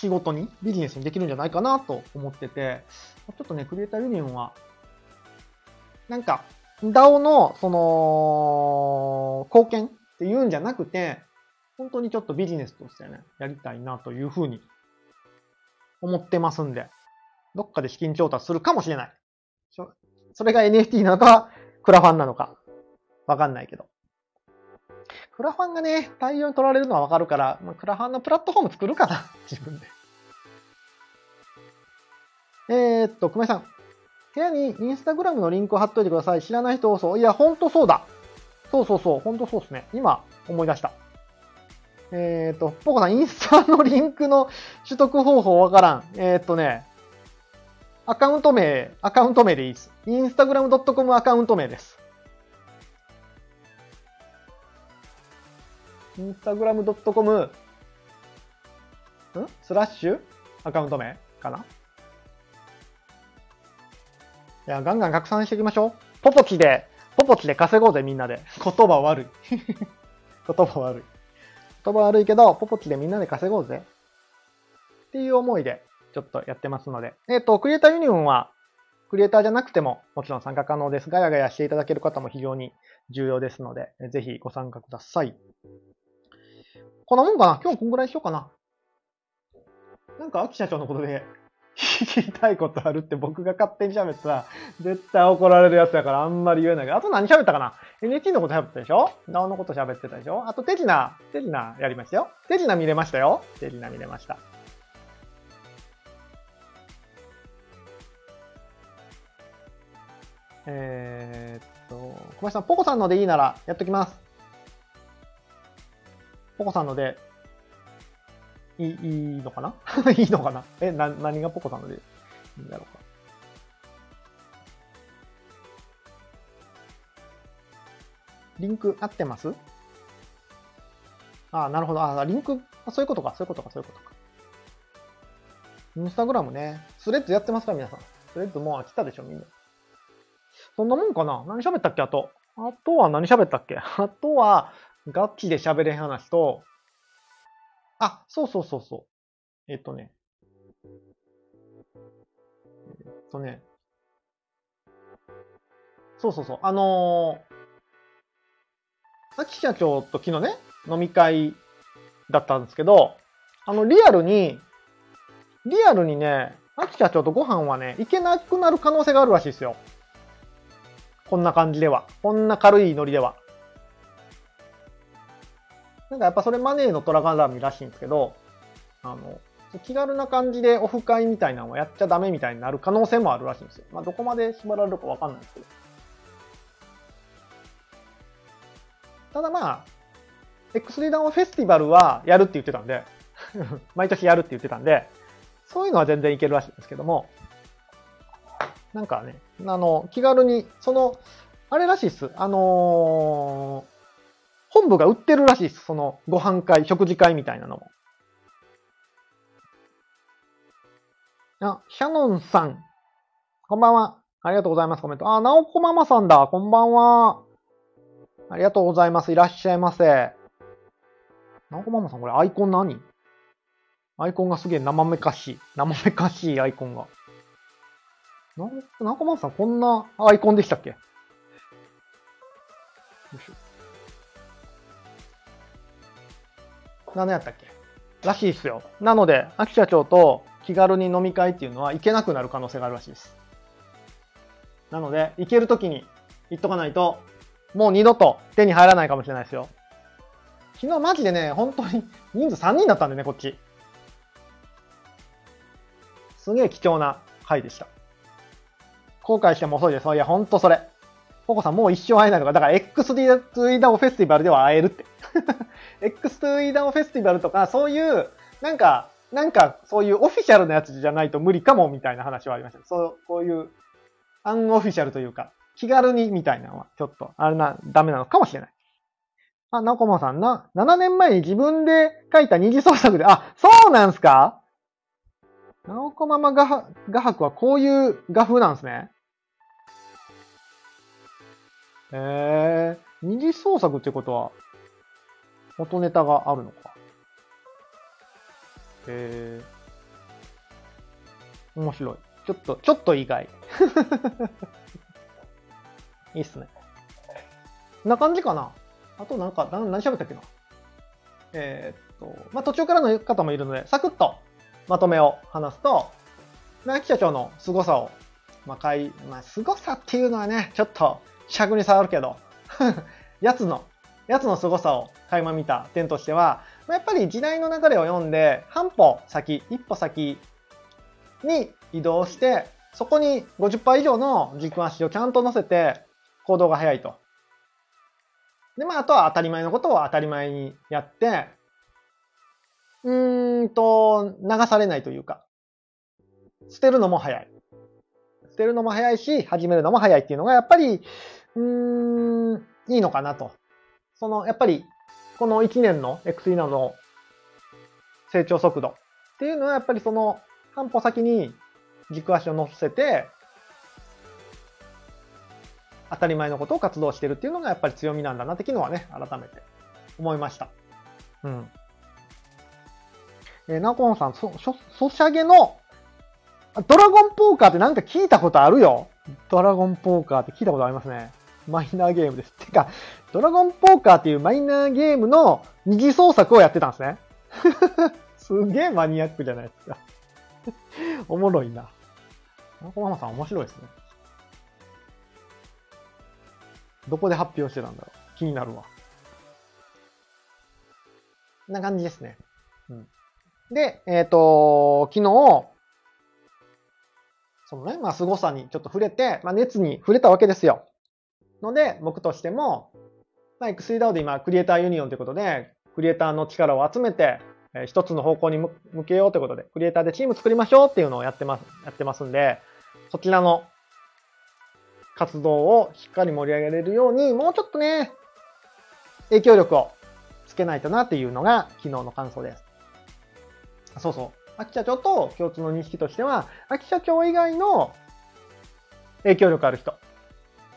仕事に、ビジネスにできるんじゃないかなと思ってて、ちょっとね、クリエイターユニオンは、なんか、DAO の、その、貢献っていうんじゃなくて、本当にちょっとビジネスとしてね、やりたいなというふうに思ってますんで、どっかで資金調達するかもしれない。それが NFT なのか、クラファンなのか、わかんないけど。クラファンがね、大量に取られるのはわかるから、まあ、クラファンのプラットフォーム作るかな、自分で。えー、っと、熊井さん。部屋にインスタグラムのリンクを貼っといてください。知らない人多そう。いや、ほんとそうだ。そうそうそう。ほんとそうですね。今、思い出した。えっ、と、ポコさん、インスタのリンクの取得方法わからん。えっ、とね、アカウント名、アカウント名でいいです。インスタグラム .com アカウント名です。インスタグラム .com ん？スラッシュ？アカウント名？かな？いや、ガンガン拡散していきましょう。ポポチで、ポポチで稼ごうぜ、みんなで。言葉悪い。言葉悪い。言葉悪いけど、ポポチでみんなで稼ごうぜ。っていう思いで、ちょっとやってますので。えっ、ー、と、クリエイターユニオンは、クリエイターじゃなくても、もちろん参加可能です。ガヤガヤしていただける方も非常に重要ですので、ぜひご参加ください。こんなもんかな？今日こんぐらいしようかな。なんか、秋社長のことで、聞きたいことあるって僕が勝手に喋ったら、絶対怒られるやつだからあんまり言えないけど、あと何喋ったかな ?NHT のこと喋ったでしょ ?NAO のこと喋ってたでしょ？あと手品、手品やりましたよ。手品見れましたよ。手品見れました。えー、っと、小林さん、ポコさんのでいいならやっときます。ポコさんのでいい、いいのかな？いいのかな？え、な、何がポコさんのでいいんだろうか。リンク合ってます？あ、なるほど。ああ、リンク、そういうことか、そういうことか、そういうことか。インスタグラムね。スレッズやってますか？皆さん。スレッズもう飽きたでしょみんな。そんなもんかな？何喋ったっけ？あと。あとは何喋ったっけ？あとは、ガッチで喋れん話と、あ、そうそうそうそう。えっとね。えっとね。そうそうそう。あのー、秋社長と昨日ね、飲み会だったんですけど、あの、リアルに、リアルにね、秋社長とご飯はね、行けなくなる可能性があるらしいですよ。こんな感じでは。こんな軽いノリでは。なんかやっぱそれマネーの虎絡みらしいんですけど、あの、気軽な感じでオフ会みたいなのをやっちゃダメみたいになる可能性もあるらしいんですよ。まあどこまで縛られるかわかんないんですけど。ただまあ、X3 ダウンフェスティバルはやるって言ってたんで 毎年やるって言ってたんで、そういうのは全然いけるらしいんですけども、なんかね、あの、気軽に、その、あれらしいっす。あのー、本部が売ってるらしいっす。その、ご飯会、食事会みたいなのも。あ、シャノンさん。こんばんは。ありがとうございます。コメント。あ、ナオコママさんだ。こんばんは。ありがとうございます。いらっしゃいませ。ナオコママさん、これアイコン何？アイコンがすげえ生めかしい。生めかしいアイコンが。ナオコママさん、こんなアイコンでしたっけ？よいしょ。何やったっけ？らしいっすよ。なので、秋社長と気軽に飲み会っていうのは行けなくなる可能性があるらしいです。なので、行けるときに行っとかないと、もう二度と手に入らないかもしれないですよ。昨日マジでね、本当に 人数3人だったんでね、こっち。すげえ貴重な回でした。後悔しても遅いです。いや、ほんとそれ。ココさんもう一生会えないのか。だから X2 ダオフェスティバルでは会えるって。X2 ダオフェスティバルとか、そういう、なんか、なんか、そういうオフィシャルなやつじゃないと無理かも、みたいな話はありました。そう、こういう、アンオフィシャルというか、気軽にみたいなのは、ちょっと、あれな、ダメなのかもしれない。あ、なこまさんな、7年前に自分で書いた二次創作で、あ、そうなんすか？なおこまま画画伯はこういう画風なんですね。えー、二次創作ってことは、元ネタがあるのか。えー、面白い。ちょっと、ちょっと意外。いいっすね。こんな感じかな。あとなんか、何喋ったっけな。えー、っと、まあ、途中からの方もいるので、サクッとまとめを話すと、木社長の凄さを、まあ、かい、まあ、凄さっていうのはね、ちょっと尺に触るけど、やつの、やつの凄さを垣間見た点としては、やっぱり時代の流れを読んで、半歩先、一歩先に移動して、そこに50%以上の軸足をちゃんと乗せて、行動が早いと。で、まあ、あとは当たり前のことを当たり前にやって、うーんと、流されないというか、捨てるのも早い。捨てるのも早いし、始めるのも早いっていうのが、やっぱり、うーん、いいのかなと。その、やっぱり、この1年の X イナの成長速度っていうのは、やっぱりその、半歩先に軸足を乗せて、当たり前のことを活動してるっていうのがやっぱり強みなんだなって昨日はね、改めて思いました。うん。えー、ナコンさん、そ、そ、ソシャゲの、ドラゴンポーカーってなんか聞いたことあるよドラゴンポーカーって聞いたことありますね。マイナーゲームです。てか、ドラゴンポーカーっていうマイナーゲームの二次創作をやってたんですね。すげえマニアックじゃないですか おもろいな。ナコママさん面白いですね。どこで発表してたんだろう。気になるわ。こんな感じですね。うん。で、えっ、ー、と、昨日、そのね、まあ、凄さにちょっと触れて、まあ、熱に触れたわけですよ。ので、僕としても、まあ、X3DAO で今、クリエイターユニオンということで、クリエイターの力を集めて、えー、一つの方向に向けようということで、クリエイターでチーム作りましょうっていうのをやってます、やってますんで、そちらの活動をしっかり盛り上げれるように、もうちょっとね、影響力をつけないとなっていうのが昨日の感想です。そうそう。秋社長と共通の認識としては、秋社長以外の影響力ある人。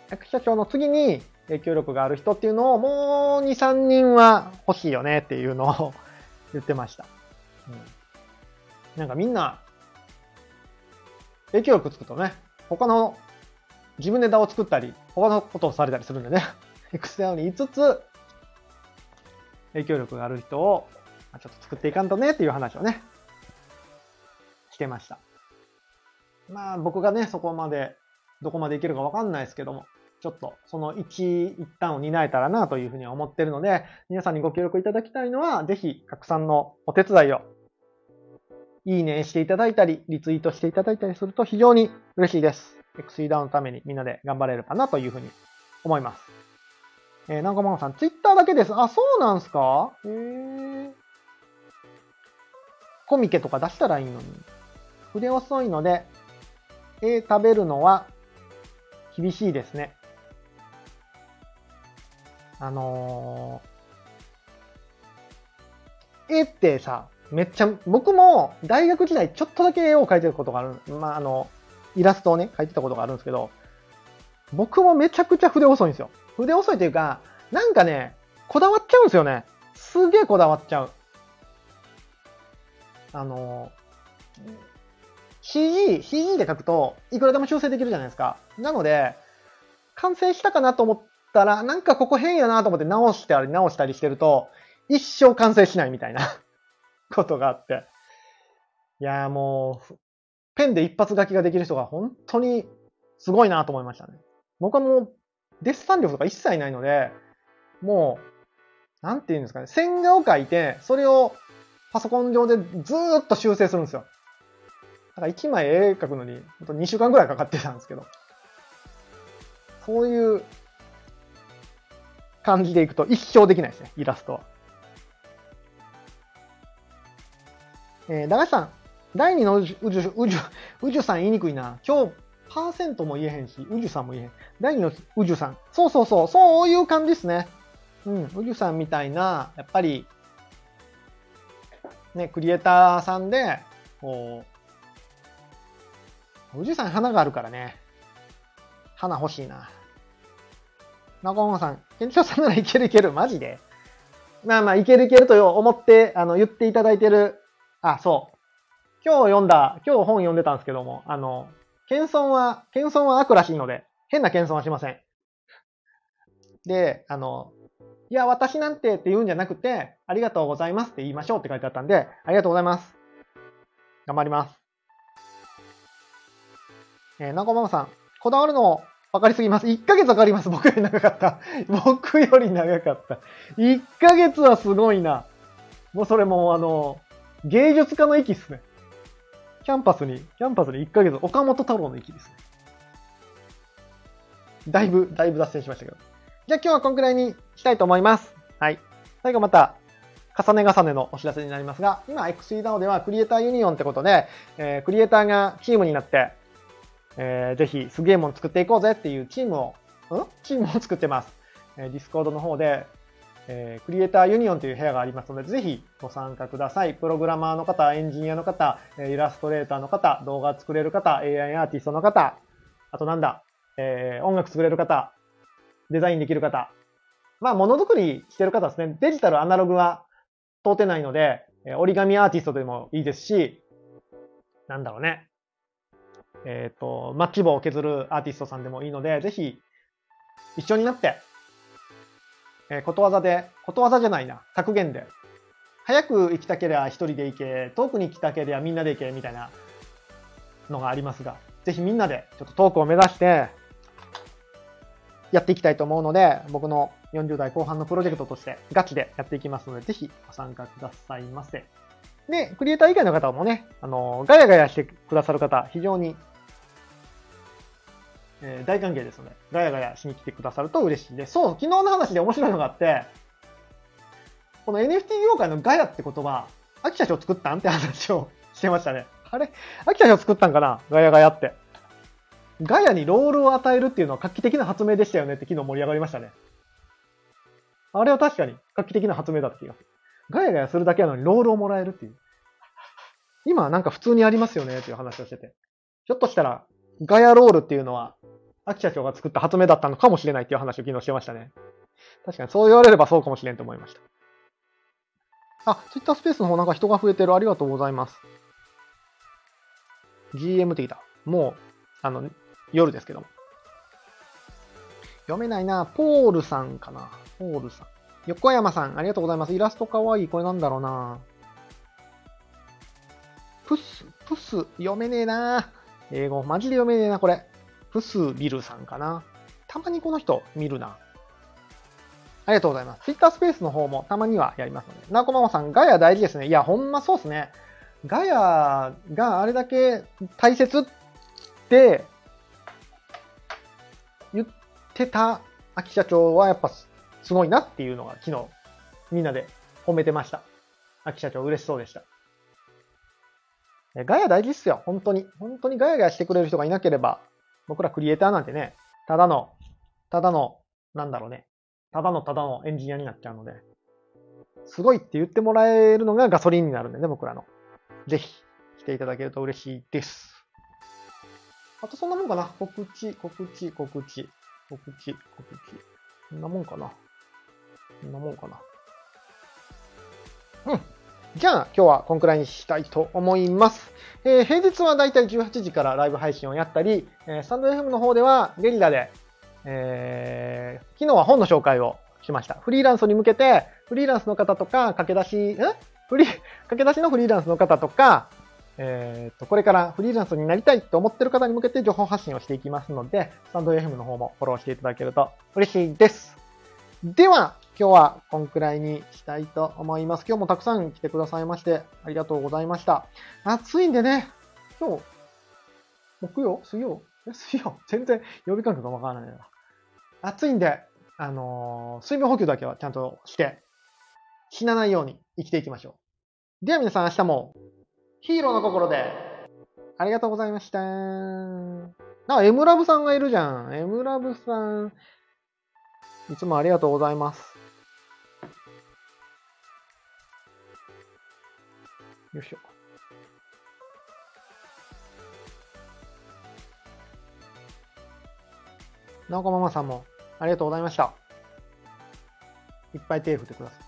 秋社長の次に影響力がある人っていうのをもう2、3人は欲しいよねっていうのを言ってました。うん、なんかみんな影響力つくとね、他の自分で DAO を作ったり、他のことをされたりするんでね、XDAO に5つ影響力がある人をちょっと作っていかんとねっていう話をね、してました。まあ僕がね、そこまで、どこまでいけるかわかんないですけども、ちょっとその一、一旦を担えたらなというふうに思ってるので、皆さんにご協力いただきたいのは、ぜひ拡散のお手伝いを、いいねしていただいたり、リツイートしていただいたりすると非常に嬉しいです。XE ダウンのためにみんなで頑張れるかなというふうに思います。えー、なんかまさん、ツイッターだけです。あ、そうなんすか？へえ。コミケとか出したらいいのに。筆遅いので、絵食べるのは厳しいですね。あのー、絵ってさ、めっちゃ、僕も大学時代ちょっとだけ絵を描いてることがある。まあ、あの、イラストをね、描いてたことがあるんですけど、僕もめちゃくちゃ筆遅いんですよ。筆遅いというか、なんかね、こだわっちゃうんですよね。すげえこだわっちゃう。あの、CG、CG で書くと、いくらでも修正できるじゃないですか。なので、完成したかなと思ったら、なんかここ変やなと思って直したり直したりしてると、一生完成しないみたいな ことがあって。いやもう、ペンで一発書きができる人が本当にすごいなと思いましたね。僕はもう、デッサン力とか一切ないので、もう、なんて言うんですかね、線画を描いて、それをパソコン上でずーっと修正するんですよ。だから1枚絵描くのに、ほんと2週間ぐらいかかってたんですけど、そういう感じでいくと一生できないですね、イラストは。えー、駄菓子さん、第2の宇宙、宇宙、宇宙、宇宙さん言いにくいな。今日、パーセントも言えへんし、宇宙さんも言えへん。第2の宇宙さん。そうそうそう、そういう感じですね。うん、宇宙さんみたいな、やっぱり、ね、クリエイターさんで、こう、宇宙さん花があるからね。花欲しいな。中本さん、県庁さんならいけるいける。マジでまあまあ、いけるいけると思って、あの、言っていただいてる。あ、そう。今日読んだ、今日本読んでたんですけども、あの、謙遜は、謙遜は悪らしいので、変な謙遜はしません。で、あの、いや、私なんてって言うんじゃなくて、ありがとうございますって言いましょうって書いてあったんで、ありがとうございます。頑張ります。えー、中ママさん、こだわるの分かりすぎます。1ヶ月かかります。僕より長かった。僕より長かった。1ヶ月はすごいな。もうそれもあの、芸術家の域っすね。キャンパスに、キャンパスに1ヶ月、岡本太郎の域ですね。だいぶ、だいぶ脱線しましたけど。じゃあ今日はこんくらいにしたいと思います。はい。最後また、重ね重ねのお知らせになりますが、今 XEDAO ではクリエイターユニオンってことで、えー、クリエイターがチームになって、えー、ぜひすげえもん作っていこうぜっていうチームを、ん？チームを作ってます。えー、ディスコードの方で、えー、クリエイターユニオンという部屋がありますので、ぜひご参加ください。プログラマーの方、エンジニアの方、イラストレーターの方、動画作れる方、AI アーティストの方、あとなんだ、えー、音楽作れる方、デザインできる方。まあ、ものづくりしてる方ですね。デジタル、アナログは問うてないので、折り紙アーティストでもいいですし、なんだろうね。えっ、ー、と、マッチ棒を削るアーティストさんでもいいので、ぜひ、一緒になって、えー、ことわざで、ことわざじゃないな、格言で、早く行きたければ一人で行け、遠くに行きたければみんなで行け、みたいなのがありますが、ぜひみんなでちょっと遠くを目指して、やっていきたいと思うので、僕の40代後半のプロジェクトとしてガチでやっていきますので、ぜひご参加くださいませ。で、クリエイター以外の方もね、あの、ガヤガヤしてくださる方、非常にえー、大歓迎ですので、ガヤガヤしに来てくださると嬉しいです。そう、昨日の話で面白いのがあって、この NFT 業界のガヤって言葉、秋社長作ったんって話をしてましたね。あれ？秋社長作ったんかな？ガヤガヤって。ガヤにロールを与えるっていうのは画期的な発明でしたよねって昨日盛り上がりましたね。あれは確かに画期的な発明だった気がする。ガヤガヤするだけなのにロールをもらえるっていう。今なんか普通にありますよねっていう話をしてて。ひょっとしたら、ガヤロールっていうのは、秋社長が作った発明だったのかもしれないっていう話を昨日してましたね。確かにそう言われればそうかもしれんと思いました。あ、ツイッタースペースの方なんか人が増えてる。ありがとうございます。GM 的だ。もう、あの、夜ですけども。読めないな。ポールさんかな。ポールさん。横山さん、ありがとうございます。イラストかわいい。これなんだろうな。プス、プス、読めねえな。英語、マジで読めねえな、これ。プスビルさんかな。たまにこの人見るな。ありがとうございます。Twitter スペースの方もたまにはやりますので。なこままさん、ガヤ大事ですね。いや、ほんまそうっすね。ガヤがあれだけ大切って言ってた秋社長はやっぱすごいなっていうのが昨日みんなで褒めてました。秋社長嬉しそうでした。ガヤ大事っすよ。本当に。本当にガヤガヤしてくれる人がいなければ、僕らクリエイターなんてね、ただの、ただの、なんだろうね。ただのただのエンジニアになっちゃうので、すごいって言ってもらえるのがガソリンになるんでね、僕らの。ぜひ来ていただけると嬉しいです。あとそんなもんかな。告知、告知、告知、告知、告知。そんなもんかな。そんなもんかな。うん。じゃあ、今日はこんくらいにしたいと思います。えー、平日はだいたい18時からライブ配信をやったり、えー、スタンド FM の方ではゲリラで、えー、昨日は本の紹介をしました。フリーランスに向けて、フリーランスの方とか、駆け出し、んフリ、駆け出しのフリーランスの方とか、えっ、ー、と、これからフリーランスになりたいと思ってる方に向けて情報発信をしていきますので、スタンド FM の方もフォローしていただけると嬉しいです。では、今日はこんくらいにしたいと思います。今日もたくさん来てくださいまして、ありがとうございました。暑いんでね、今日、木曜？水曜？水曜？全然曜日感覚がわからないな。暑いんで、あのー、水分補給だけはちゃんとして、死なないように生きていきましょう。では皆さん明日もヒーローの心でありがとうございました。あ、エムラブさんがいるじゃん。エムラブさん、いつもありがとうございます。よいしょ。なおこママさんもありがとうございました。いっぱい手振ってください。